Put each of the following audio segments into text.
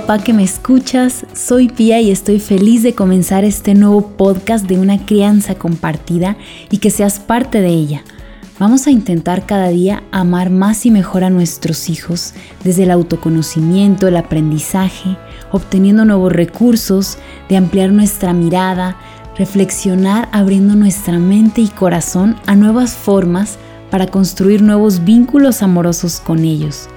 papá que me escuchas, soy Pía y estoy feliz de comenzar este nuevo podcast de una crianza compartida y que seas parte de ella. Vamos a intentar cada día amar más y mejor a nuestros hijos, desde el autoconocimiento, el aprendizaje, obteniendo nuevos recursos, de ampliar nuestra mirada, reflexionar abriendo nuestra mente y corazón a nuevas formas para construir nuevos vínculos amorosos con ellos.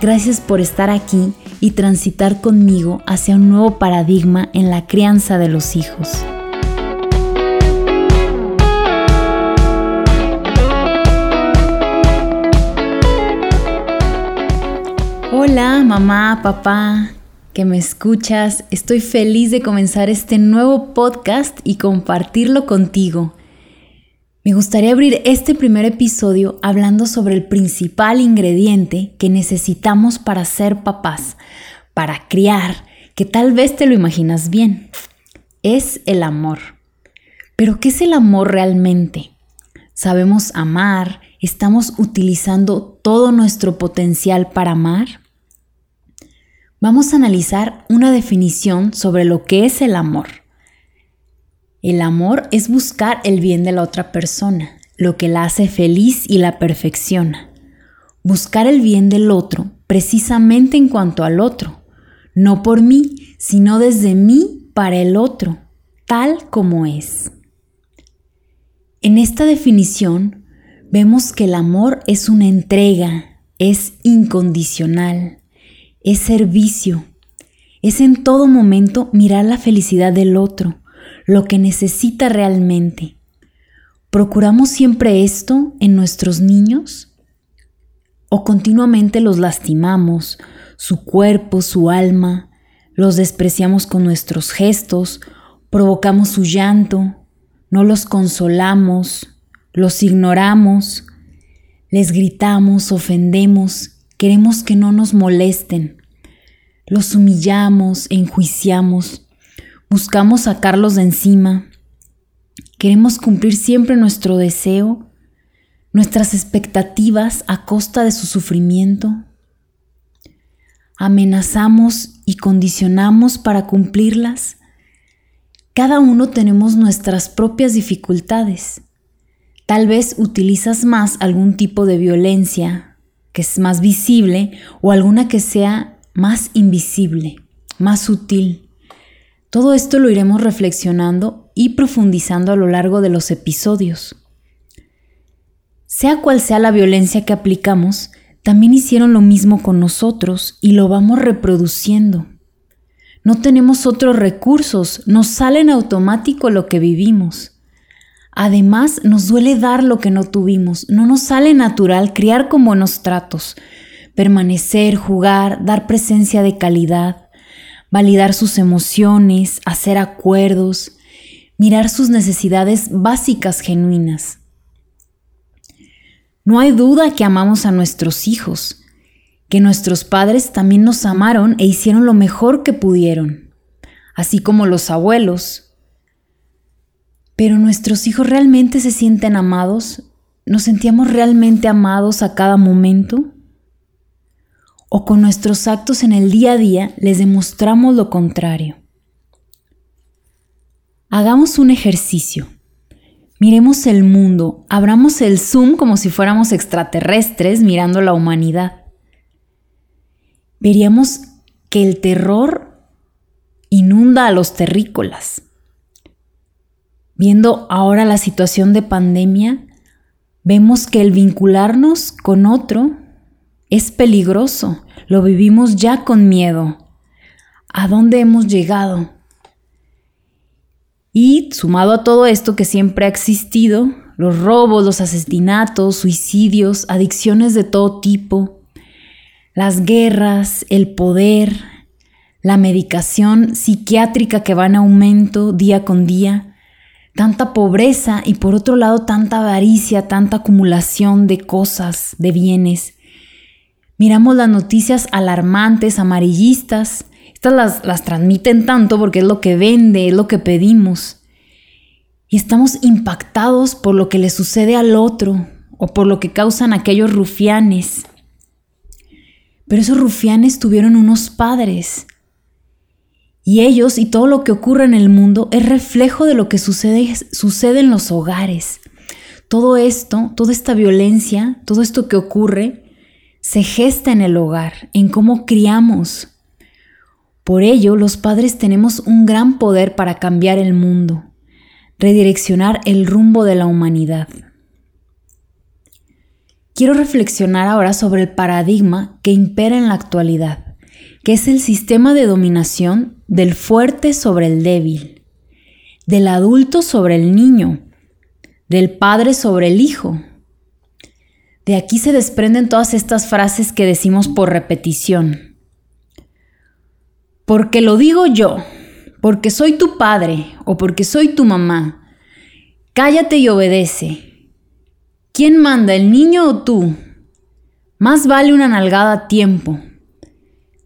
Gracias por estar aquí y transitar conmigo hacia un nuevo paradigma en la crianza de los hijos. Hola mamá, papá, que me escuchas. Estoy feliz de comenzar este nuevo podcast y compartirlo contigo. Me gustaría abrir este primer episodio hablando sobre el principal ingrediente que necesitamos para ser papás, para criar, que tal vez te lo imaginas bien. Es el amor. Pero ¿qué es el amor realmente? ¿Sabemos amar? ¿Estamos utilizando todo nuestro potencial para amar? Vamos a analizar una definición sobre lo que es el amor. El amor es buscar el bien de la otra persona, lo que la hace feliz y la perfecciona. Buscar el bien del otro precisamente en cuanto al otro, no por mí, sino desde mí para el otro, tal como es. En esta definición vemos que el amor es una entrega, es incondicional, es servicio, es en todo momento mirar la felicidad del otro lo que necesita realmente. ¿Procuramos siempre esto en nuestros niños? ¿O continuamente los lastimamos, su cuerpo, su alma, los despreciamos con nuestros gestos, provocamos su llanto, no los consolamos, los ignoramos, les gritamos, ofendemos, queremos que no nos molesten, los humillamos, enjuiciamos, buscamos sacarlos de encima, queremos cumplir siempre nuestro deseo, nuestras expectativas a costa de su sufrimiento, amenazamos y condicionamos para cumplirlas. Cada uno tenemos nuestras propias dificultades. Tal vez utilizas más algún tipo de violencia que es más visible o alguna que sea más invisible, más sutil. Todo esto lo iremos reflexionando y profundizando a lo largo de los episodios. Sea cual sea la violencia que aplicamos, también hicieron lo mismo con nosotros y lo vamos reproduciendo. No tenemos otros recursos, nos sale en automático lo que vivimos. Además, nos duele dar lo que no tuvimos, no nos sale natural criar con buenos tratos, permanecer, jugar, dar presencia de calidad, validar sus emociones, hacer acuerdos, mirar sus necesidades básicas genuinas. No hay duda que amamos a nuestros hijos, que nuestros padres también nos amaron e hicieron lo mejor que pudieron, así como los abuelos. Pero nuestros hijos realmente se sienten amados, nos sentíamos realmente amados a cada momento o con nuestros actos en el día a día les demostramos lo contrario. Hagamos un ejercicio. Miremos el mundo, abramos el zoom como si fuéramos extraterrestres mirando la humanidad. Veríamos que el terror inunda a los terrícolas. Viendo ahora la situación de pandemia, vemos que el vincularnos con otro es peligroso, lo vivimos ya con miedo. ¿A dónde hemos llegado? Y sumado a todo esto que siempre ha existido, los robos, los asesinatos, suicidios, adicciones de todo tipo, las guerras, el poder, la medicación psiquiátrica que va en aumento día con día, tanta pobreza y por otro lado tanta avaricia, tanta acumulación de cosas, de bienes, Miramos las noticias alarmantes, amarillistas. Estas las, las transmiten tanto porque es lo que vende, es lo que pedimos. Y estamos impactados por lo que le sucede al otro o por lo que causan aquellos rufianes. Pero esos rufianes tuvieron unos padres. Y ellos y todo lo que ocurre en el mundo es reflejo de lo que sucede, sucede en los hogares. Todo esto, toda esta violencia, todo esto que ocurre, se gesta en el hogar, en cómo criamos. Por ello, los padres tenemos un gran poder para cambiar el mundo, redireccionar el rumbo de la humanidad. Quiero reflexionar ahora sobre el paradigma que impera en la actualidad, que es el sistema de dominación del fuerte sobre el débil, del adulto sobre el niño, del padre sobre el hijo. De aquí se desprenden todas estas frases que decimos por repetición. Porque lo digo yo, porque soy tu padre o porque soy tu mamá. Cállate y obedece. ¿Quién manda, el niño o tú? Más vale una nalgada a tiempo.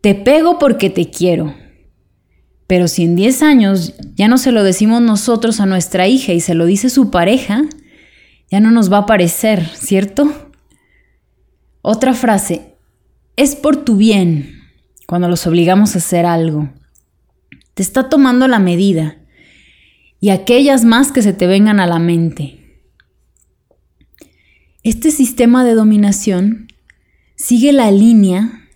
Te pego porque te quiero. Pero si en 10 años ya no se lo decimos nosotros a nuestra hija y se lo dice su pareja, ya no nos va a parecer, ¿cierto? Otra frase, es por tu bien cuando los obligamos a hacer algo. Te está tomando la medida y aquellas más que se te vengan a la mente. Este sistema de dominación sigue la línea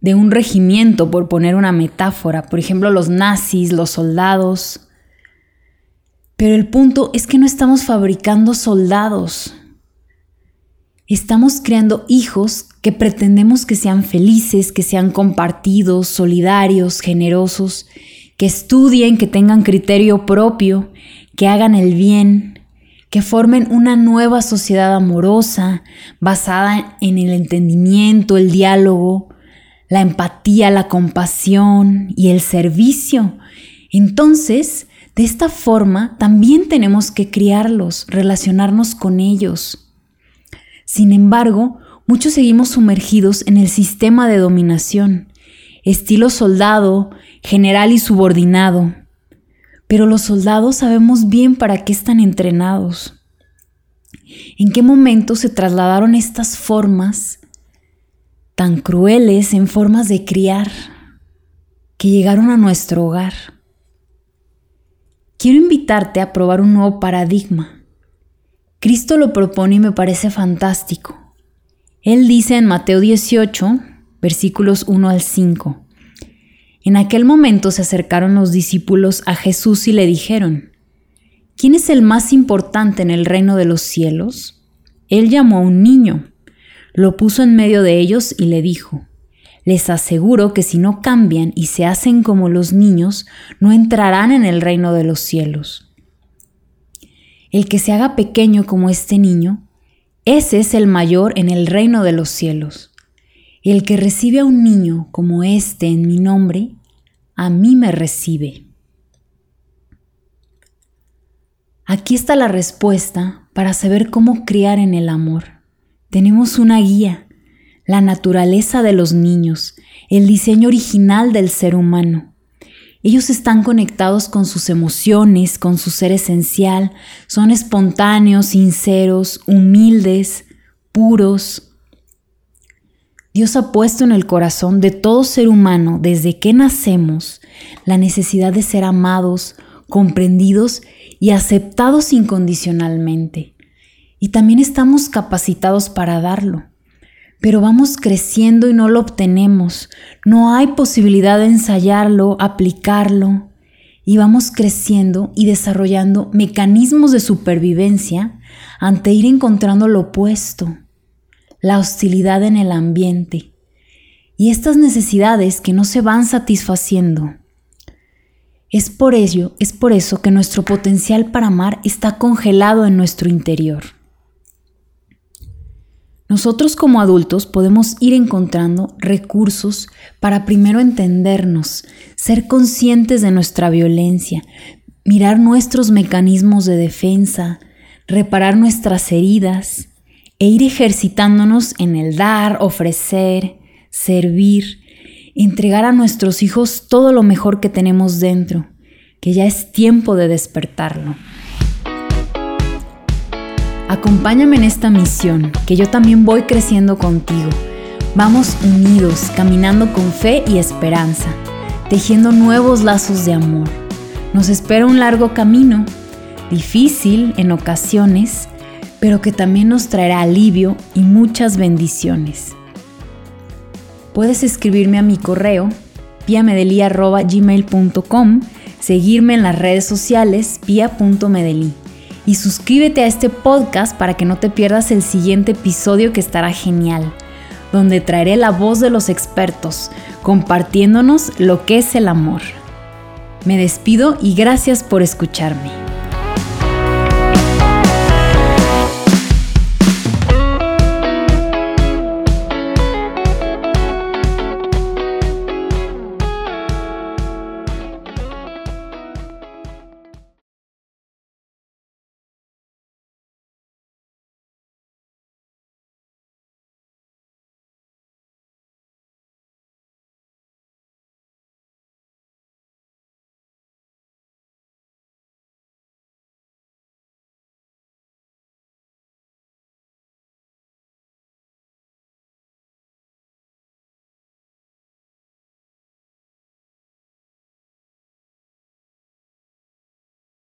de un regimiento, por poner una metáfora, por ejemplo los nazis, los soldados. Pero el punto es que no estamos fabricando soldados. Estamos creando hijos que pretendemos que sean felices, que sean compartidos, solidarios, generosos, que estudien, que tengan criterio propio, que hagan el bien, que formen una nueva sociedad amorosa, basada en el entendimiento, el diálogo, la empatía, la compasión y el servicio. Entonces, de esta forma, también tenemos que criarlos, relacionarnos con ellos. Sin embargo, muchos seguimos sumergidos en el sistema de dominación, estilo soldado, general y subordinado, pero los soldados sabemos bien para qué están entrenados. ¿En qué momento se trasladaron estas formas tan crueles en formas de criar que llegaron a nuestro hogar? Quiero invitarte a probar un nuevo paradigma. Cristo lo propone y me parece fantástico. Él dice en Mateo 18, versículos 1 al 5, en aquel momento se acercaron los discípulos a Jesús y le dijeron, ¿quién es el más importante en el reino de los cielos? Él llamó a un niño, lo puso en medio de ellos y le dijo, les aseguro que si no cambian y se hacen como los niños, no entrarán en el reino de los cielos. El que se haga pequeño como este niño, ese es el mayor en el reino de los cielos. El que recibe a un niño como este en mi nombre, a mí me recibe. Aquí está la respuesta para saber cómo criar en el amor. Tenemos una guía, la naturaleza de los niños, el diseño original del ser humano. Ellos están conectados con sus emociones, con su ser esencial, son espontáneos, sinceros, humildes, puros, Dios ha puesto en el corazón de todo ser humano desde que nacemos la necesidad de ser amados, comprendidos y aceptados incondicionalmente. Y también estamos capacitados para darlo. Pero vamos creciendo y no lo obtenemos. No hay posibilidad de ensayarlo, aplicarlo. Y vamos creciendo y desarrollando mecanismos de supervivencia ante ir encontrando lo opuesto la hostilidad en el ambiente y estas necesidades que no se van satisfaciendo. Es por ello, es por eso que nuestro potencial para amar está congelado en nuestro interior. Nosotros como adultos podemos ir encontrando recursos para primero entendernos, ser conscientes de nuestra violencia, mirar nuestros mecanismos de defensa, reparar nuestras heridas, e ir ejercitándonos en el dar, ofrecer, servir, entregar a nuestros hijos todo lo mejor que tenemos dentro, que ya es tiempo de despertarlo. Acompáñame en esta misión, que yo también voy creciendo contigo. Vamos unidos, caminando con fe y esperanza, tejiendo nuevos lazos de amor. Nos espera un largo camino, difícil en ocasiones, pero que también nos traerá alivio y muchas bendiciones. Puedes escribirme a mi correo piamedeli.gmail.com, seguirme en las redes sociales pia.medeli y suscríbete a este podcast para que no te pierdas el siguiente episodio que estará genial, donde traeré la voz de los expertos, compartiéndonos lo que es el amor. Me despido y gracias por escucharme.